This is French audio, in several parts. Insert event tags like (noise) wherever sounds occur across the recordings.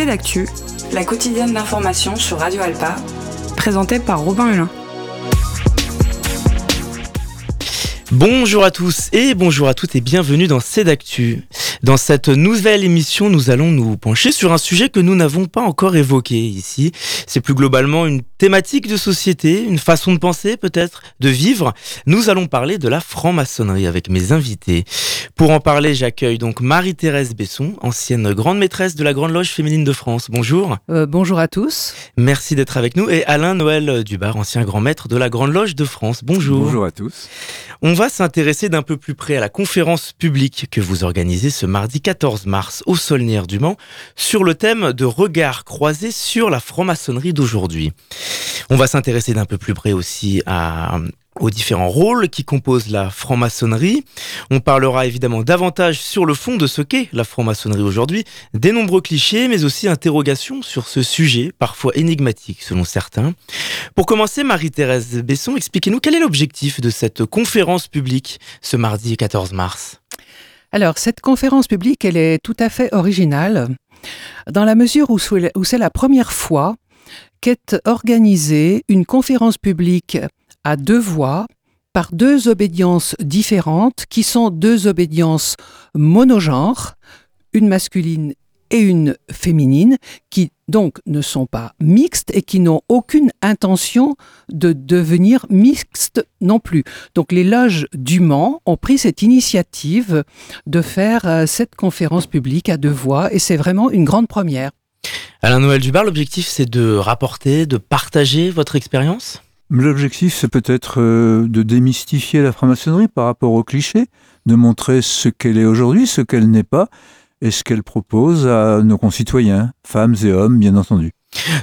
C'est l'actu, la quotidienne d'information sur Radio Alpa, présentée par Robin Hulin. Bonjour à tous et bonjour à toutes et bienvenue dans C'est d'actu. Dans cette nouvelle émission, nous allons nous pencher sur un sujet que nous n'avons pas encore évoqué ici. C'est plus globalement une thématique de société, une façon de penser peut-être, de vivre. Nous allons parler de la franc-maçonnerie avec mes invités. Pour en parler, j'accueille donc Marie-Thérèse Besson, ancienne grande maîtresse de la Grande Loge féminine de France. Bonjour. Euh, bonjour à tous. Merci d'être avec nous. Et Alain Noël Dubar, ancien grand maître de la Grande Loge de France. Bonjour. Bonjour à tous. On va s'intéresser d'un peu plus près à la conférence publique que vous organisez ce mardi 14 mars au Solnière du Mans sur le thème de regard croisé sur la franc-maçonnerie d'aujourd'hui. On va s'intéresser d'un peu plus près aussi aux différents rôles qui composent la franc-maçonnerie. On parlera évidemment davantage sur le fond de ce qu'est la franc-maçonnerie aujourd'hui, des nombreux clichés, mais aussi interrogations sur ce sujet, parfois énigmatique selon certains. Pour commencer, Marie-Thérèse Besson, expliquez-nous quel est l'objectif de cette conférence publique ce mardi 14 mars. Alors, cette conférence publique, elle est tout à fait originale, dans la mesure où c'est la première fois qu'est organisée une conférence publique à deux voix par deux obédiences différentes qui sont deux obédiences monogenres, une masculine et une féminine, qui donc ne sont pas mixtes et qui n'ont aucune intention de devenir mixtes non plus. Donc les loges du Mans ont pris cette initiative de faire euh, cette conférence publique à deux voix et c'est vraiment une grande première. Alain Noël Dubar, l'objectif c'est de rapporter, de partager votre expérience? L'objectif, c'est peut-être euh, de démystifier la franc-maçonnerie par rapport aux clichés, de montrer ce qu'elle est aujourd'hui, ce qu'elle n'est pas, et ce qu'elle propose à nos concitoyens, femmes et hommes, bien entendu.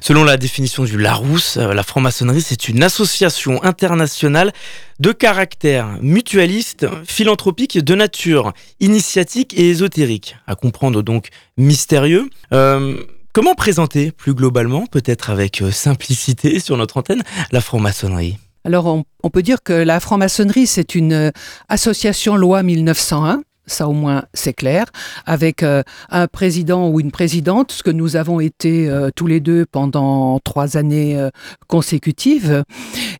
Selon la définition du Larousse, euh, la franc-maçonnerie, c'est une association internationale de caractère mutualiste, philanthropique, de nature initiatique et ésotérique, à comprendre donc mystérieux. Euh, Comment présenter plus globalement, peut-être avec euh, simplicité sur notre antenne, la franc-maçonnerie? Alors on, peut dire que la franc-maçonnerie, c'est une association loi 1901 ça au moins c'est clair, avec euh, un président ou une présidente, ce que nous avons été tous les deux pendant trois années consécutives.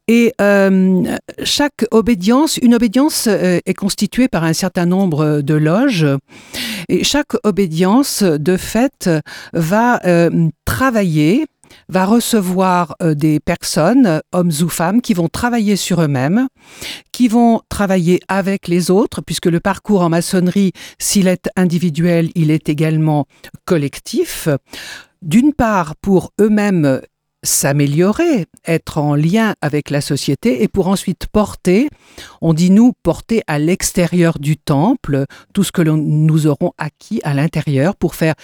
Et chaque obédience, une obédience est constituée par un certain nombre de loges. Et chaque obédience, de fait, va euh, travailler va recevoir euh, des personnes, hommes ou femmes, qui vont travailler sur eux-mêmes, qui vont travailler avec les autres, puisque le parcours en maçonnerie, s'il est individuel, il est également collectif. D'une part, pour eux-mêmes s'améliorer, être en lien avec la société et pour ensuite porter, on dit nous, porter à l'extérieur du temple tout ce que nous aurons acquis à l'intérieur pour faire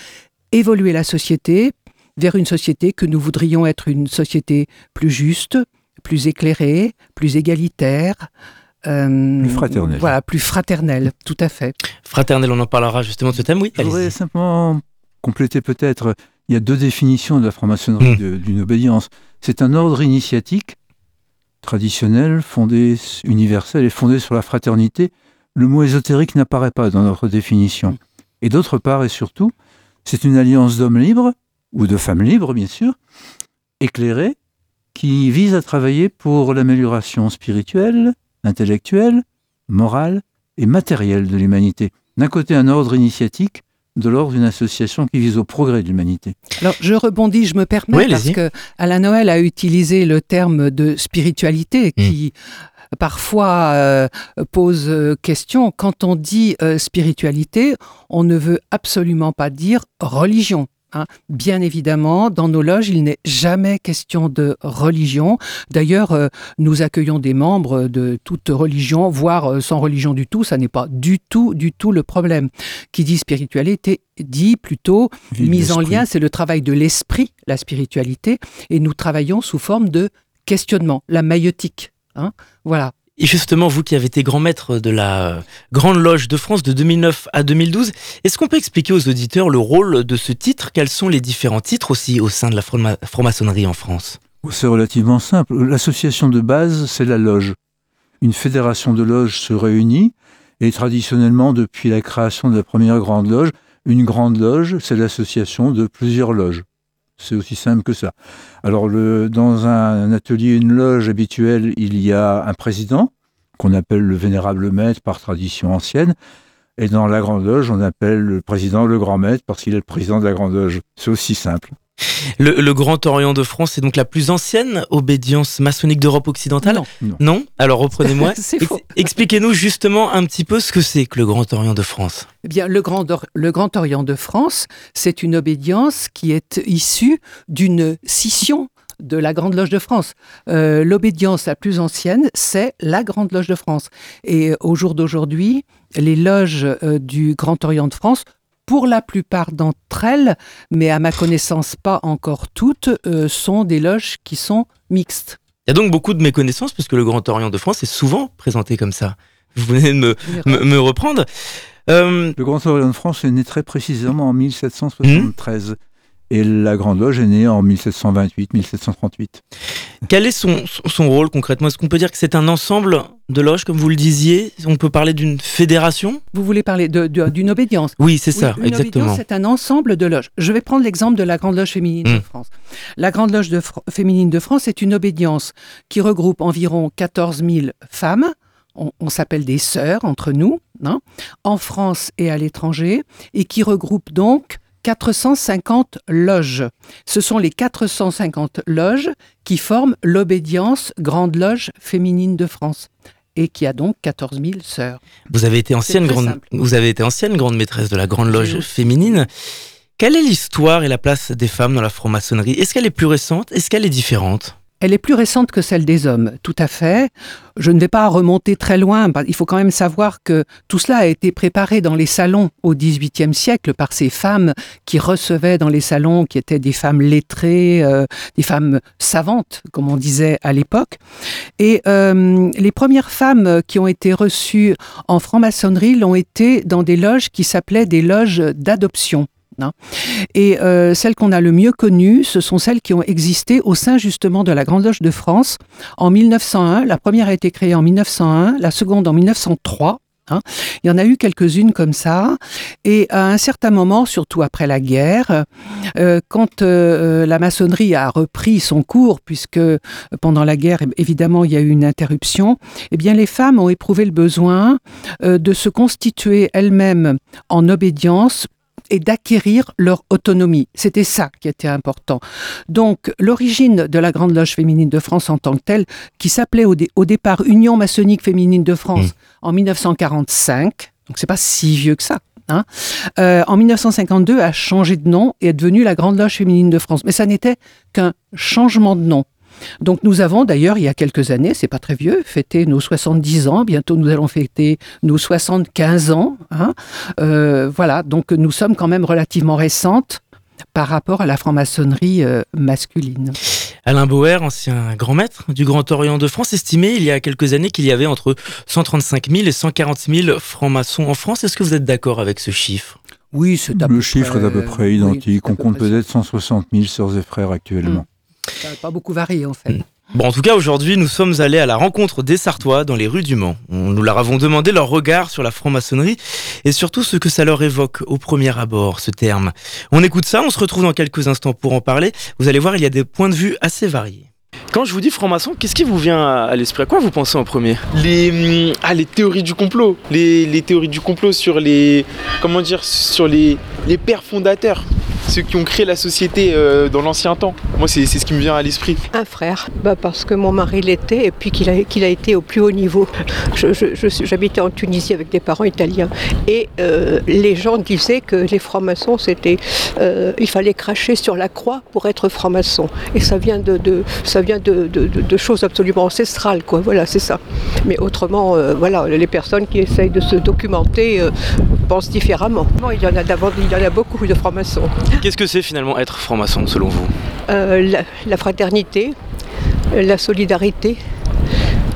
évoluer la société vers une société que nous voudrions être une société plus juste, plus éclairée, plus égalitaire. Euh, plus fraternelle. Voilà, plus fraternelle, tout à fait. Fraternelle, on en parlera justement de ce thème, oui. Je voudrais simplement compléter peut-être il y a deux définitions de la franc-maçonnerie hmm. d'une obédience. C'est un ordre initiatique traditionnel, fondé, universel et fondé sur la fraternité. Le mot ésotérique n'apparaît pas dans notre définition. Et d'autre part et surtout, c'est une alliance d'hommes libres, ou de femmes libres bien sûr, éclairées, qui vise à travailler pour l'amélioration spirituelle, intellectuelle, morale et matérielle de l'humanité. D'un côté, un ordre initiatique, de l'ordre d'une association qui vise au progrès de l'humanité. Alors je rebondis, je me permets, parce que Alain Noël a utilisé le terme de spiritualité hmm. qui parfois euh, pose question. Quand on dit euh, spiritualité, on ne veut absolument pas dire religion. Hein. Bien évidemment, dans nos loges, il n'est jamais question de religion. D'ailleurs, euh, nous accueillons des membres de toute religion, voire euh, sans religion du tout. Ça n'est pas du tout, du tout le problème. Qui dit spiritualité dit plutôt mise en lien, c'est le travail de l'esprit, la spiritualité, et nous travaillons sous forme de questionnement, la maïotique. Hein. voilà. Et justement, vous qui avez été grand maître de la Grande Loge de France de 2009 à 2012, est-ce qu'on peut expliquer aux auditeurs le rôle de ce titre? Quels sont les différents titres aussi au sein de la franc-maçonnerie en France? C'est relativement simple. L'association de base, c'est la loge. Une fédération de loges se réunit et traditionnellement, depuis la création de la première Grande Loge, Une grande loge, c'est l'association de plusieurs loges. C'est aussi simple que ça. Alors, dans un atelier, une loge habituelle, il y a un président, qu'on appelle le vénérable maître par tradition ancienne. Et dans la grande loge, on appelle le président le grand maître parce qu'il est le président de la grande loge. C'est aussi simple. Le, Grand Orient de France est donc la plus ancienne obédience maçonnique d'Europe occidentale Non. non, Alors reprenez-moi. (laughs) faux. Expliquez-nous justement un petit peu ce que c'est que le Grand Orient de France. Eh bien, le Grand, le Grand Orient de France, c'est une obédience qui est issue d'une scission de la Grande Loge de France. Euh, l'obédience la plus ancienne, c'est la Grande Loge de France. Et au jour d'aujourd'hui, les loges euh, du Grand Orient de France pour la plupart d'entre elles, mais à ma connaissance pas encore toutes, euh, sont des loges qui sont mixtes. Il y a donc beaucoup de méconnaissances parce que le Grand Orient de France est souvent présenté comme ça. Vous venez de me, reprendre. Euh, le Grand Orient de France est né très précisément en 1773. Et la Grande Loge est née en 1728-1738. Quel est son, son rôle concrètement? Est-ce qu'on peut dire que c'est un ensemble de loges, comme vous le disiez? On peut parler d'une fédération? Vous voulez parler d'une obédience? Oui, c'est ça, une exactement. C'est un ensemble de loges. Je vais prendre l'exemple de la Grande Loge féminine de hmm. France. La Grande Loge de féminine de France est une obédience qui regroupe environ 14 000 femmes. On, s'appelle des sœurs entre nous, hein, en France et à l'étranger, et qui regroupe donc 450 loges. Ce sont les 450 loges qui forment l'obédience Grande Loge féminine de France et qui a donc 14 000 sœurs. Vous avez été ancienne grande, vous avez été ancienne grande maîtresse de la Grande Loge féminine. Quelle est l'histoire et la place des femmes dans la franc-maçonnerie? Est-ce qu'elle est plus récente? Est-ce qu'elle est différente? Elle est plus récente que celle des hommes, tout à fait. Je ne vais pas remonter très loin. Il faut quand même savoir que tout cela a été préparé dans les salons au XVIIIe siècle par ces femmes qui recevaient dans les salons, qui étaient des femmes lettrées, euh, des femmes savantes, comme on disait à l'époque. Et euh, les premières femmes qui ont été reçues en franc-maçonnerie l'ont été dans des loges qui s'appelaient des loges d'adoption. Hein. Et euh, celles qu'on a le mieux connues, ce sont celles qui ont existé au sein justement de la Grande Loge de France en 1901. La première a été créée en 1901, la seconde en 1903. Hein. Il y en a eu quelques-unes comme ça. Et à un certain moment, surtout après la guerre, euh, quand euh, la maçonnerie a repris son cours, puisque pendant la guerre, évidemment, il y a eu une interruption, eh bien, les femmes ont éprouvé le besoin de se constituer elles-mêmes en obédience et d'acquérir leur autonomie. C'était ça qui était important. Donc l'origine de la Grande Loge féminine de France en tant que telle, qui s'appelait au, départ Union maçonnique féminine de France mmh. en 1945, donc c'est pas si vieux que ça. Hein, euh, en 1952 a changé de nom et est devenue la Grande Loge féminine de France. Mais ça n'était qu'un changement de nom. Donc nous avons d'ailleurs, il y a quelques années, c'est pas très vieux, fêté nos 70 ans. Bientôt nous allons fêter nos 75 ans. Hein. Euh, voilà, donc nous sommes quand même relativement récentes par rapport à la franc-maçonnerie euh, masculine. Alain Bauer, ancien grand maître du Grand Orient de France, estimait il y a quelques années qu'il y avait entre 135 000 et 140 000 francs-maçons en France. Est-ce que vous êtes d'accord avec ce chiffre? Oui, c'est Le chiffre est à peu près identique. On compte peut-être 160 000 sœurs et frères actuellement. Ça n'a pas beaucoup varié en fait. Hmm. Bon, en tout cas, aujourd'hui, nous sommes allés à la rencontre des Sartois dans les rues du Mans. Nous leur avons demandé leur regard sur la franc-maçonnerie et surtout ce que ça leur évoque au premier abord, ce terme. On écoute ça, on se retrouve dans quelques instants pour en parler. Vous allez voir, il y a des points de vue assez variés. Quand je vous dis franc-maçon, qu'est-ce qui vous vient à l'esprit? À quoi vous pensez en premier? Les, hum, ah, les théories du complot. Les, les, théories du complot sur les. Comment dire Sur les, les pères fondateurs ceux qui ont créé la société euh, dans l'ancien temps. Moi, c'est ce qui me vient à l'esprit. Un frère, bah parce que mon mari l'était et puis qu'il a, a été au plus haut niveau. J'habitais en Tunisie avec des parents italiens et euh, les gens disaient que les francs-maçons, c'était, euh, il fallait cracher sur la croix pour être franc-maçon. Et ça vient de, ça vient de, de, choses absolument ancestrales, quoi. Voilà, c'est ça. Mais autrement, voilà, les personnes qui essayent de se documenter pensent différemment. Il y en a, il y en a beaucoup de francs-maçons. Qu'est-ce que c'est finalement être franc-maçon selon vous? Euh, la, fraternité, la solidarité,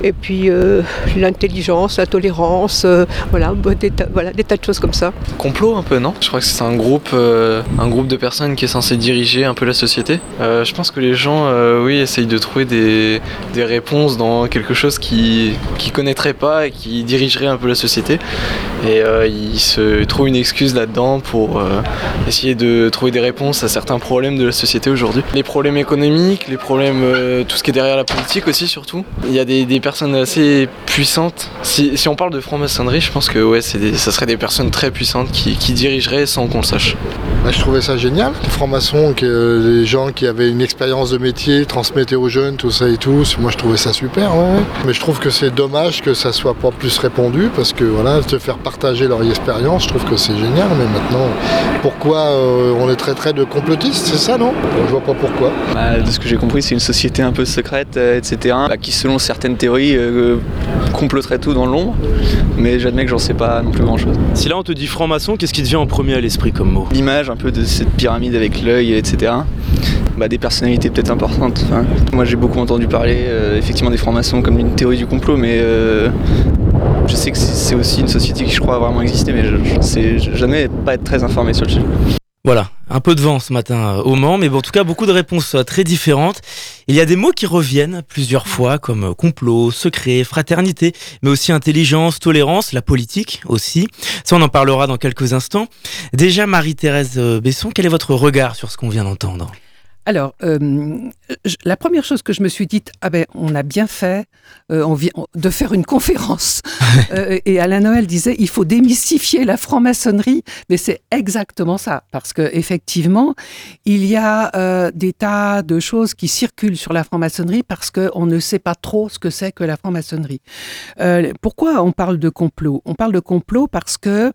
et puis euh, l'intelligence, la tolérance, euh, voilà, bah, des, tas, voilà, des tas de choses comme ça. Complot un peu, non? Je crois que c'est un groupe, euh, un groupe de personnes qui est censé diriger un peu la société. Je pense que les gens, oui, essayent de trouver des, des réponses dans quelque chose qui qui connaîtraient pas et qui dirigerait un peu la société. Et ils se trouvent une excuse là-dedans pour essayer de trouver des réponses à certains problèmes de la société aujourd'hui. Les problèmes économiques, les problèmes, tout ce qui est derrière la politique aussi surtout. Il y a des personnes assez puissantes. Si, si on parle de franc-maçonnerie, je pense que ouais, des- ça serait des personnes très puissantes qui, qui dirigeraient sans qu'on le sache. Bah, je trouvais ça génial, les francs-maçons, que les gens qui avaient une expérience de métier transmettaient aux jeunes, tout ça et tout. Moi, je trouvais ça super, ouais. Mais je trouve que c'est dommage que ça soit pas plus répandu, parce que voilà, te faire partager leur expérience, je trouve que c'est génial. Mais maintenant, pourquoi euh, on est très très de complotistes, c'est ça, non? Je vois pas pourquoi. Bah, de ce que j'ai compris, c'est une société un peu secrète, euh, etc., bah, qui, selon certaines théories, euh, comploterait tout dans l'ombre. Mais j'admets que j'en sais pas non plus grand-chose. Si là on te dit franc-maçon, qu'est-ce qui te vient en premier à l'esprit comme mot? L'image un peu de cette pyramide avec l'œil, etc. Bah, des personnalités peut-être importantes. Enfin, moi, j'ai beaucoup entendu parler euh, effectivement des francs-maçons comme une théorie du complot, mais euh, je sais que c'est c'est aussi une société qui, je crois, a vraiment existé, mais je, je sais jamais pas être très informé sur le sujet. Voilà, un peu de vent ce matin euh, au Mans, mais bon, en tout cas beaucoup de réponses euh, très différentes. Il y a des mots qui reviennent plusieurs fois, comme euh, complot, secret, fraternité, mais aussi intelligence, tolérance, la politique aussi. Ça, on en parlera dans quelques instants. Déjà, Marie-Thérèse Besson, quel est votre regard sur ce qu'on vient d'entendre? Alors, euh, la première chose que je me suis dite, ah ben, on a bien fait euh, on vient, de faire une conférence. (laughs) Euh, et Alain Noël disait, il faut démystifier la franc-maçonnerie. Mais c'est exactement ça, parce que effectivement, il y a des tas de choses qui circulent sur la franc-maçonnerie parce qu'on ne sait pas trop ce que c'est que la franc-maçonnerie. Pourquoi on parle de complot? On parle de complot parce que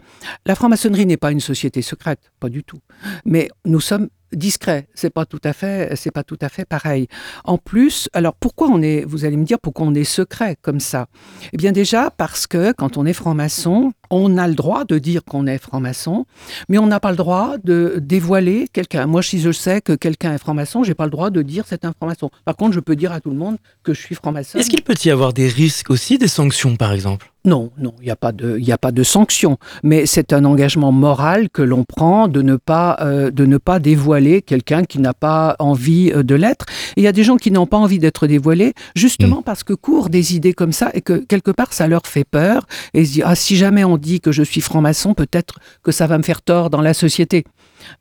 la franc-maçonnerie n'est pas une société secrète, pas du tout. Mais nous sommes discret. C'est pas tout à fait, c'est pas tout à fait pareil. En plus, alors pourquoi on est, vous allez me dire pourquoi on est secret comme ça? Eh bien déjà parce que quand on est franc-maçon, on a le droit de dire qu'on est franc-maçon, mais on n'a pas le droit de dévoiler quelqu'un. Moi, si je sais que quelqu'un est franc-maçon, j'ai pas le droit de dire c'est un franc-maçon. Par contre, je peux dire à tout le monde que je suis franc-maçon. Est-ce qu'il peut y avoir des risques aussi, des sanctions par exemple? Non, non, il n'y a pas de, il y a pas de sanction, mais c'est un engagement moral que l'on prend de ne pas, euh, de ne pas dévoiler quelqu'un qui n'a pas envie euh, de l'être. Il y a des gens qui n'ont pas envie d'être dévoilés, justement parce que courent des idées comme ça et que quelque part ça leur fait peur et ils se disent ah si jamais on dit que je suis franc-maçon, peut-être que ça va me faire tort dans la société.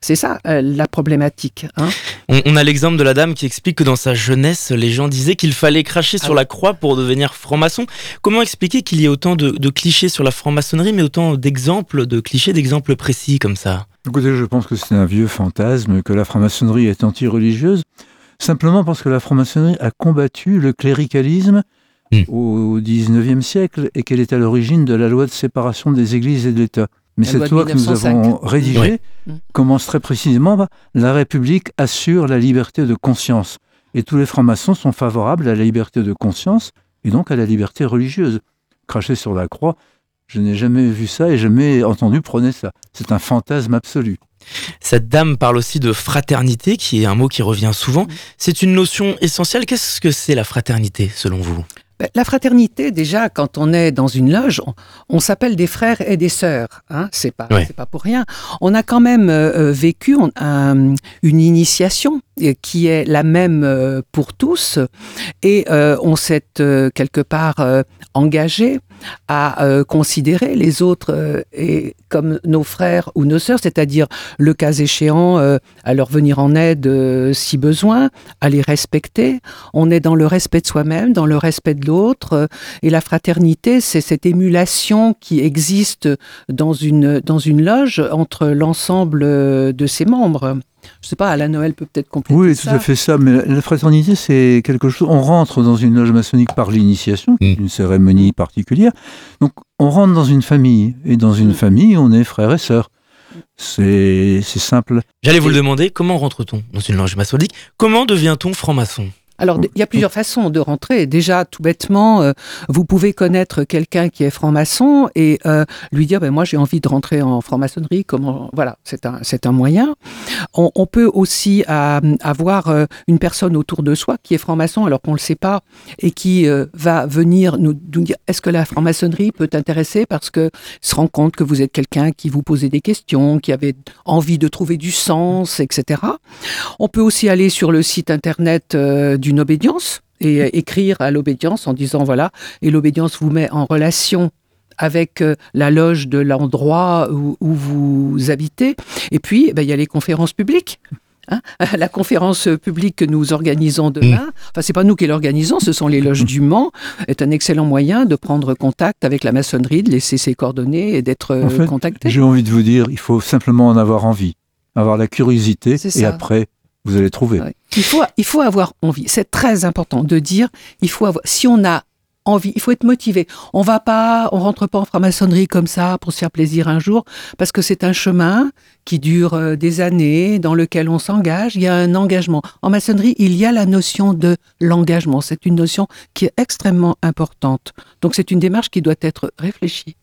C'est ça euh, la problématique. Hein on, on a l'exemple de la dame qui explique que dans sa jeunesse, les gens disaient qu'il fallait cracher Ah sur oui. la croix pour devenir franc-maçon. Comment expliquer qu'il y ait autant de, de clichés sur la franc-maçonnerie, mais autant d'exemples, de clichés, d'exemples précis comme ça? Écoutez, je pense que c'est un vieux fantasme que la franc-maçonnerie est anti-religieuse, simplement parce que la franc-maçonnerie a combattu le cléricalisme Hmm. au XIXe siècle et qu'elle est à l'origine de la loi de séparation des églises et de l'État. Mais cette loi que nous 1905. avons rédigée Oui. Hmm. commence très précisément par la République assure la liberté de conscience. Et tous les francs-maçons sont favorables à la liberté de conscience et donc à la liberté religieuse. Cracher sur la croix, je n'ai jamais vu ça et jamais entendu prôner ça. C'est un fantasme absolu. Cette dame parle aussi de fraternité, qui est un mot qui revient souvent. C'est une notion essentielle. Qu'est-ce que c'est la fraternité, selon vous? La fraternité, déjà, quand on est dans une loge, on, on s'appelle des frères et des sœurs. Hein c'est pas, c'est pas pour rien. On a quand même euh, euh, vécu on- un- une initiation euh, qui est la même pour tous, et euh, on s'est euh, quelque part engagé à euh, considérer les autres euh, et comme nos frères ou nos sœurs, c'est-à-dire le cas échéant euh, à leur venir en aide si besoin, à les respecter. On est dans le respect de soi-même, dans le respect de l'autre. Et la fraternité, c'est cette émulation qui existe dans une, dans une loge entre l'ensemble de ses membres. Je sais pas, Alain Noël peut peut-être compléter Oui, tout à fait ça. Mais la, fraternité, c'est quelque chose. On rentre dans une loge maçonnique par l'initiation, qui est une cérémonie particulière. Donc, on rentre dans une famille. Et dans une Mm. famille, on est frères et sœurs. C'est c'est simple. J'allais vous le demander, comment rentre-t-on dans une loge maçonnique? Comment devient-on franc-maçon? Alors, il y a plusieurs façons de rentrer. Déjà, tout bêtement, euh, vous pouvez connaître quelqu'un qui est franc-maçon et euh, lui dire, ben, moi, j'ai envie de rentrer en franc-maçonnerie. Comment Voilà, c'est un, c'est un moyen. On, on peut aussi euh, avoir euh, une personne autour de soi qui est franc-maçon alors qu'on ne le sait pas et qui va venir nous, nous dire, est-ce que la franc-maçonnerie peut t'intéresser parce que se rend compte que vous êtes quelqu'un qui vous posait des questions, qui avait envie de trouver du sens, etc. On peut aussi aller sur le site internet d'une obédience et euh, écrire à l'obédience en disant voilà, et l'obédience vous met en relation avec euh, la loge de l'endroit où, où vous habitez. Et puis, eh ben, il y a les conférences publiques. hein. (laughs) la conférence publique que nous organisons demain, enfin c'est pas nous qui l'organisons, ce sont les (laughs) loges du Mans, est un excellent moyen de prendre contact avec la maçonnerie, de laisser ses coordonnées et d'être euh, En fait, contacté. J'ai envie de vous dire, il faut simplement en avoir envie, avoir la curiosité, et après, vous allez trouver. Ouais. Il faut, il faut avoir envie. C'est très important de dire, il faut avoir, si on a envie, il faut être motivé. On va pas, on rentre pas en franc-maçonnerie comme ça pour se faire plaisir un jour, parce que c'est un chemin qui dure euh, des années, dans lequel on s'engage. Il y a un engagement. En maçonnerie, il y a la notion de l'engagement. C'est une notion qui est extrêmement importante. Donc c'est une démarche qui doit être réfléchie.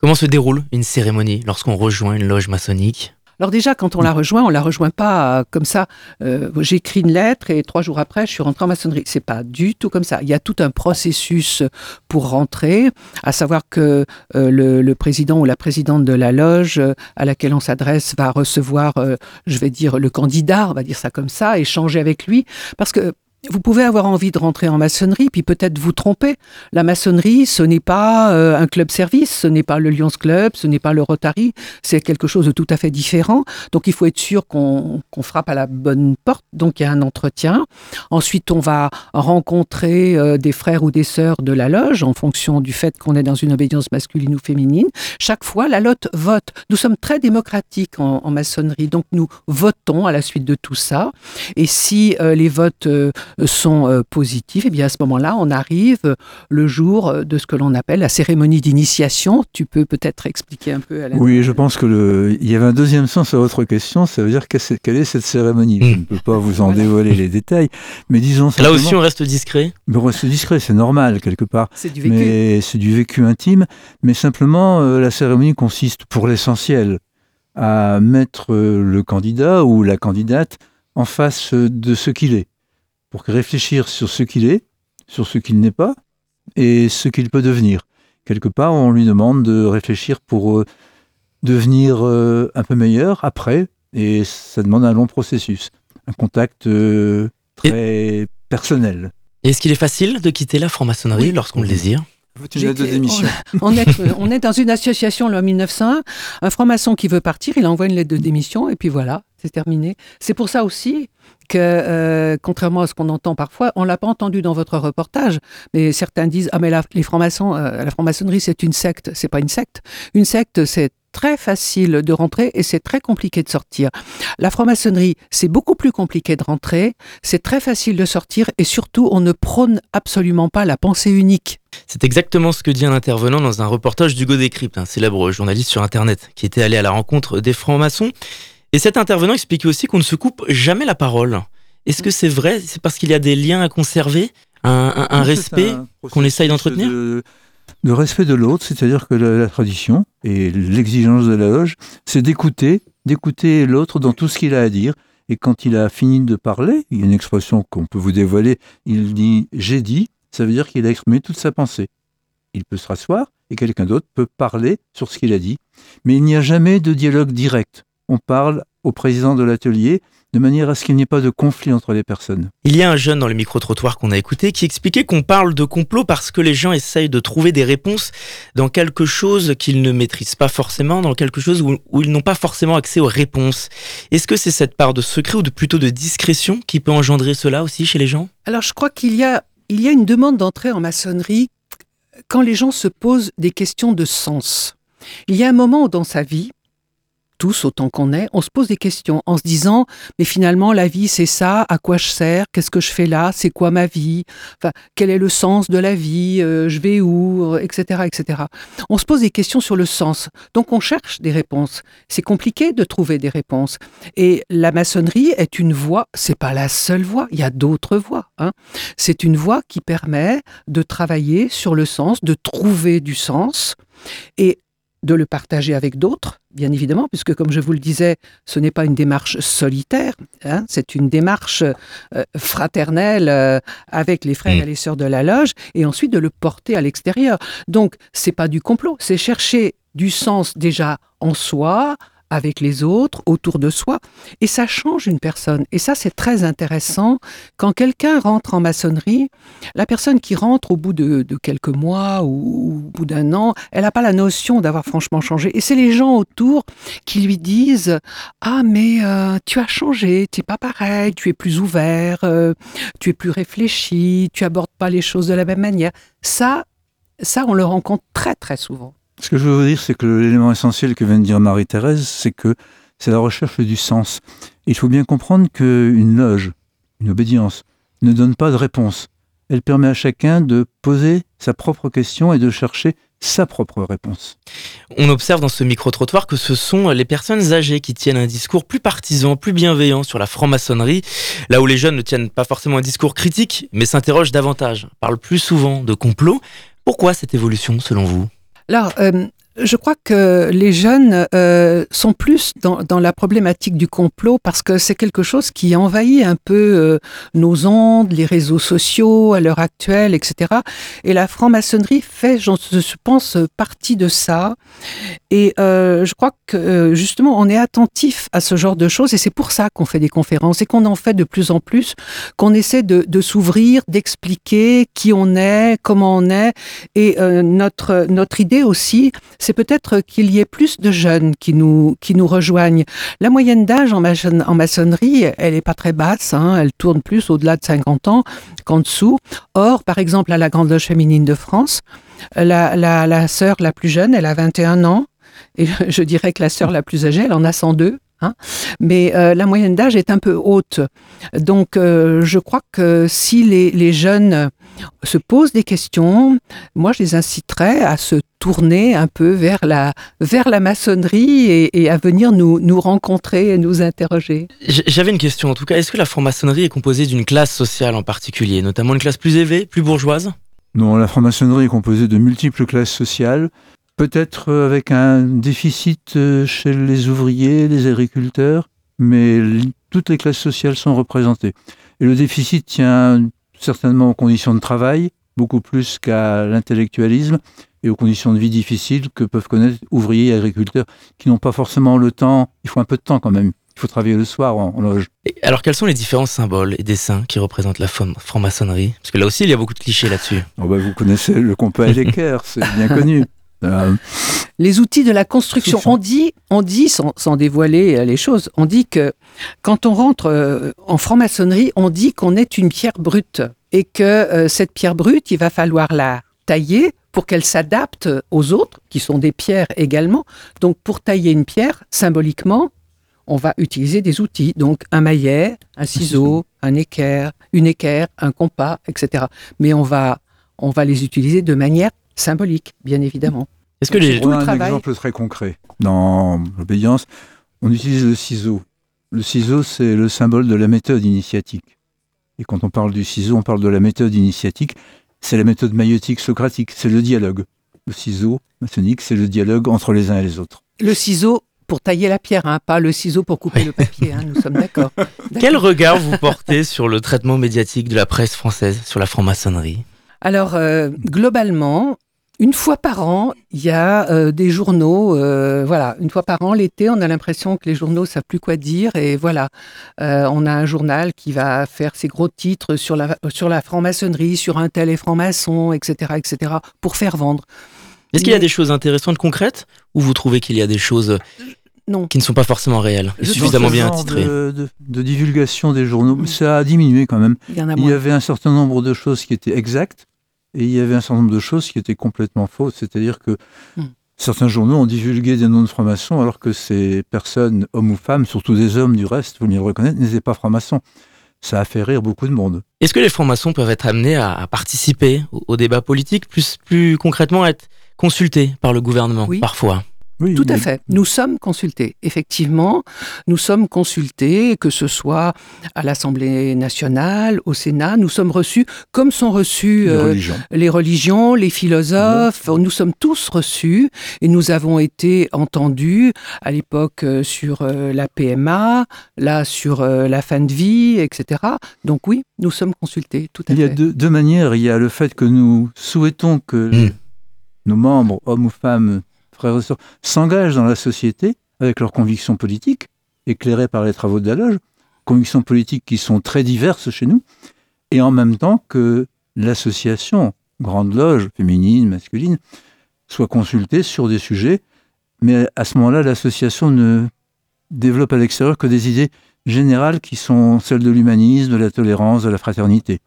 Comment se déroule une cérémonie lorsqu'on rejoint une loge maçonnique? Alors déjà, quand on la rejoint, on la rejoint pas euh, comme ça. euh, J'écris une lettre et trois jours après, je suis rentré en maçonnerie. C'est pas du tout comme ça. Il y a tout un processus pour rentrer, à savoir que euh, le, le président ou la présidente de la loge à laquelle on s'adresse va recevoir, euh, je vais dire, le candidat, on va dire ça comme ça, échanger avec lui, parce que vous pouvez avoir envie de rentrer en maçonnerie, puis peut-être vous tromper. La maçonnerie, ce n'est pas euh, un club service, ce n'est pas le Lions Club, ce n'est pas le Rotary, c'est quelque chose de tout à fait différent. Donc il faut être sûr qu'on qu'on frappe à la bonne porte. Donc il y a un entretien. Ensuite, on va rencontrer euh, des frères ou des sœurs de la loge en fonction du fait qu'on est dans une obédience masculine ou féminine. Chaque fois, la lotte vote. Nous sommes très démocratiques en, en maçonnerie, donc nous votons à la suite de tout ça. Et si euh, les votes euh, sont euh, positifs, et bien à ce moment-là, on arrive euh, le jour euh, de ce que l'on appelle la cérémonie d'initiation. Tu peux peut-être expliquer un peu, Alain Oui, je pense que le... il y avait un deuxième sens à votre question, ça veut dire quelle est cette cérémonie? Je Mm. ne peux pas vous en Voilà. dévoiler les détails, mais disons Là aussi, on reste discret? Mais on reste discret, c'est normal quelque part. C'est du vécu. Mais c'est du vécu intime. Mais simplement, euh, la cérémonie consiste, pour l'essentiel, à mettre le candidat ou la candidate en face de ce qu'il est, pour réfléchir sur ce qu'il est, sur ce qu'il n'est pas, et ce qu'il peut devenir. Quelque part, on lui demande de réfléchir pour euh, devenir euh, un peu meilleur après, et ça demande un long processus, un contact euh, très personnel. Est-ce qu'il est facile de quitter la franc-maçonnerie lorsqu'on le désire? Une lettre de J'ai- démission. On est, on est dans une association, loi 1901. Un franc-maçon qui veut partir, il envoie une lettre de démission et puis voilà, c'est terminé. C'est pour ça aussi que, euh, contrairement à ce qu'on entend parfois, on l'a pas entendu dans votre reportage, mais certains disent ah mais la, les francs-maçons, euh, la franc-maçonnerie c'est une secte. C'est pas une secte. Une secte c'est très facile de rentrer et c'est très compliqué de sortir. La franc-maçonnerie, c'est beaucoup plus compliqué de rentrer, c'est très facile de sortir et surtout on ne prône absolument pas la pensée unique. C'est exactement ce que dit un intervenant dans un reportage d'Hugo Décrypte, un célèbre journaliste sur Internet, qui était allé à la rencontre des francs-maçons. Et cet intervenant expliquait aussi qu'on ne se coupe jamais la parole. Est-ce que c'est vrai? C'est parce qu'il y a des liens à conserver? Un, respect qu'on essaye d'entretenir? de, de respect de l'autre, c'est-à-dire que la, la tradition et l'exigence de la loge, c'est d'écouter, d'écouter l'autre dans tout ce qu'il a à dire. Et quand il a fini de parler, il y a une expression qu'on peut vous dévoiler, il dit j'ai dit, ça veut dire qu'il a exprimé toute sa pensée. Il peut se rasseoir et quelqu'un d'autre peut parler sur ce qu'il a dit, mais il n'y a jamais de dialogue direct. On parle au président de l'atelier de manière à ce qu'il n'y ait pas de conflit entre les personnes. Il y a un jeune dans le micro-trottoir qu'on a écouté qui expliquait qu'on parle de complot parce que les gens essayent de trouver des réponses dans quelque chose qu'ils ne maîtrisent pas forcément, dans quelque chose où, où ils n'ont pas forcément accès aux réponses. Est-ce que c'est cette part de secret ou de, plutôt de discrétion qui peut engendrer cela aussi chez les gens? Alors, je crois qu'il y a, il y a une demande d'entrée en maçonnerie quand les gens se posent des questions de sens. Il y a un moment dans sa vie tous autant qu'on est, on se pose des questions en se disant mais finalement la vie c'est ça, à quoi je sers, qu'est-ce que je fais là, c'est quoi ma vie, enfin quel est le sens de la vie, euh, je vais où, etc., etc. On se pose des questions sur le sens, donc on cherche des réponses. C'est compliqué de trouver des réponses et la maçonnerie est une voie, c'est pas la seule voie, il y a d'autres voies. Hein. C'est une voie qui permet de travailler sur le sens, de trouver du sens et de le partager avec d'autres, bien évidemment, puisque comme je vous le disais, ce n'est pas une démarche solitaire, hein, c'est une démarche euh, fraternelle euh, avec les frères Mm. et les sœurs de la loge, et ensuite de le porter à l'extérieur. Donc, c'est pas du complot, c'est chercher du sens déjà en soi, avec les autres, autour de soi, et ça change une personne. Et ça, c'est très intéressant. Quand quelqu'un rentre en maçonnerie, la personne qui rentre au bout de, quelques mois ou, ou au bout d'un an, elle n'a pas la notion d'avoir franchement changé. Et c'est les gens autour qui lui disent Ah, mais euh, tu as changé, tu n'es pas pareil, tu es plus ouvert, euh, tu es plus réfléchi, tu abordes pas les choses de la même manière. Ça, ça, on le rencontre très, très souvent. Ce que je veux vous dire, c'est que l'élément essentiel que vient de dire Marie-Thérèse, c'est que c'est la recherche du sens. Il faut bien comprendre qu'une loge, une obédience, ne donne pas de réponse. Elle permet à chacun de poser sa propre question et de chercher sa propre réponse. On observe dans ce micro-trottoir que ce sont les personnes âgées qui tiennent un discours plus partisan, plus bienveillant sur la franc-maçonnerie, là où les jeunes ne tiennent pas forcément un discours critique, mais s'interrogent davantage, parlent plus souvent de complot. Pourquoi cette évolution selon vous? Alors, euh, je crois que les jeunes euh, sont plus dans, dans, la problématique du complot parce que c'est quelque chose qui envahit un peu euh, nos ondes, les réseaux sociaux à l'heure actuelle, etc. Et la franc-maçonnerie fait, je pense, partie de ça. Et euh, je crois que justement, on est attentif à ce genre de choses et c'est pour ça qu'on fait des conférences et qu'on en fait de plus en plus, qu'on essaie de, de s'ouvrir, d'expliquer qui on est, comment on est. Et euh, notre, notre idée aussi, c'est peut-être qu'il y ait plus de jeunes qui nous, qui nous rejoignent. La moyenne d'âge en, maçon, en, maçonnerie, elle n'est pas très basse, hein, elle tourne plus au-delà de 50 ans qu'en dessous. Or, par exemple, à la Grande Loge féminine de France, la, la, la sœur la plus jeune, elle a 21 ans, et je dirais que la sœur la plus âgée, elle en a 102. Hein Mais euh, la moyenne d'âge est un peu haute. Donc, euh, je crois que si les, les, jeunes se posent des questions, moi, je les inciterais à se tourner un peu vers la, vers la maçonnerie et, et à venir nous, nous rencontrer et nous interroger. J'avais une question, en tout cas. Est-ce que la franc-maçonnerie est composée d'une classe sociale en particulier, notamment une classe plus élevée, plus bourgeoise? Non, la franc-maçonnerie est composée de multiples classes sociales. Peut-être avec un déficit euh, chez les ouvriers, les agriculteurs, mais toutes les classes sociales sont représentées. Et le déficit tient certainement aux conditions de travail, beaucoup plus qu'à l'intellectualisme et aux conditions de vie difficiles que peuvent connaître ouvriers et agriculteurs qui n'ont pas forcément le temps, il faut un peu de temps quand même. Il faut travailler le soir en, en loge. Et alors, quels sont les différents symboles et dessins qui représentent la franc-maçonnerie? Parce que là aussi, il y a beaucoup de clichés là-dessus. Oh bah, vous connaissez le compas et l'équerre, c'est bien connu. (laughs) Euh, les outils de la construction. On dit, on dit sans, sans, dévoiler les choses, on dit que quand on rentre euh, en franc-maçonnerie, on dit qu'on est une pierre brute et que euh, cette pierre brute, il va falloir la tailler pour qu'elle s'adapte aux autres, qui sont des pierres également. Donc, pour tailler une pierre, symboliquement, on va utiliser des outils, donc un maillet, un ciseau, un équerre, une équerre, un compas, etc. Mais on va, on va les utiliser de manière symbolique, bien évidemment. Est-ce que les... On a un travail... exemple très concret. Dans l'obédience, on utilise le ciseau. Le ciseau, c'est le symbole de la méthode initiatique. Et quand on parle du ciseau, on parle de la méthode initiatique. C'est la méthode maïotique socratique, c'est le dialogue. Le ciseau maçonnique, c'est le dialogue entre les uns et les autres. Le ciseau pour tailler la pierre, hein, pas le ciseau pour couper oui. le papier, hein, nous sommes d'accord. (laughs) Quel regard vous portez sur le traitement médiatique de la presse française sur la franc-maçonnerie? Alors, euh, globalement, une fois par an, il y a euh, des journaux. Euh, voilà, une fois par an, l'été, on a l'impression que les journaux savent plus quoi dire. Et voilà, euh, on a un journal qui va faire ses gros titres sur la, sur la franc-maçonnerie, sur un tel et franc-maçon, etc., etc., pour faire vendre. Est-ce qu'il y a des choses intéressantes, concrètes, ou vous trouvez qu'il y a des choses non. qui ne sont pas forcément réelles et suffisamment bien titrées de, de, de, divulgation des journaux, ça a diminué quand même. Il y, en a il y avait un certain nombre de choses qui étaient exactes et il y avait un certain nombre de choses qui étaient complètement fausses. C'est-à-dire que Hmm. certains journaux ont divulgué des noms de francs-maçons alors que ces personnes, hommes ou femmes, surtout des hommes du reste, vous me le reconnaître, n'étaient pas francs-maçons. Ça a fait rire beaucoup de monde. Est-ce que les francs-maçons peuvent être amenés à, participer au, débat politique, plus, plus concrètement être consultés par le gouvernement oui. parfois? Oui, Tout à fait. Nous sommes consultés. Effectivement, nous sommes consultés, que ce soit à l'Assemblée nationale, au Sénat. Nous sommes reçus comme sont reçus les, euh, religions. les philosophes. Nous sommes tous reçus et nous avons été entendus à l'époque euh, sur euh, la PMA, là sur la fin de vie, etc. Donc oui, nous sommes consultés. Tout à Il y a deux, manières. Il y a le fait que nous souhaitons que hmm. nos membres, hommes ou femmes, s'engagent dans la société avec leurs convictions politiques, éclairées par les travaux de la loge, convictions politiques qui sont très diverses chez nous, et en même temps que l'association, grande loge, féminine, masculine, soit consultée sur des sujets, mais à ce moment-là, l'association ne développe à l'extérieur que des idées générales qui sont celles de l'humanisme, de la tolérance, de la fraternité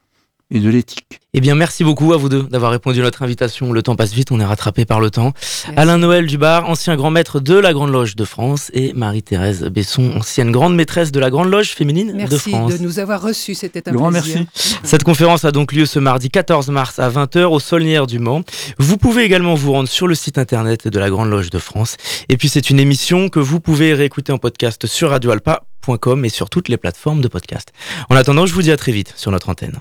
et de l'éthique. Eh bien, merci beaucoup à vous deux d'avoir répondu à notre invitation. Le temps passe vite, on est rattrapé par le temps. Alain Noël Dubar, ancien grand maître de la Grande Loge de France, et Marie-Thérèse Besson, ancienne grande maîtresse de la Grande Loge féminine de France. Merci de nous avoir reçus, c'était un grand plaisir. merci. (laughs) Cette conférence a donc lieu ce mardi 14 mars à 20h au Saulnières du Mans. Vous pouvez également vous rendre sur le site internet de la Grande Loge de France. Et puis, c'est une émission que vous pouvez réécouter en podcast sur radioalpa.com et sur toutes les plateformes de podcast. En attendant, je vous dis à très vite sur notre antenne.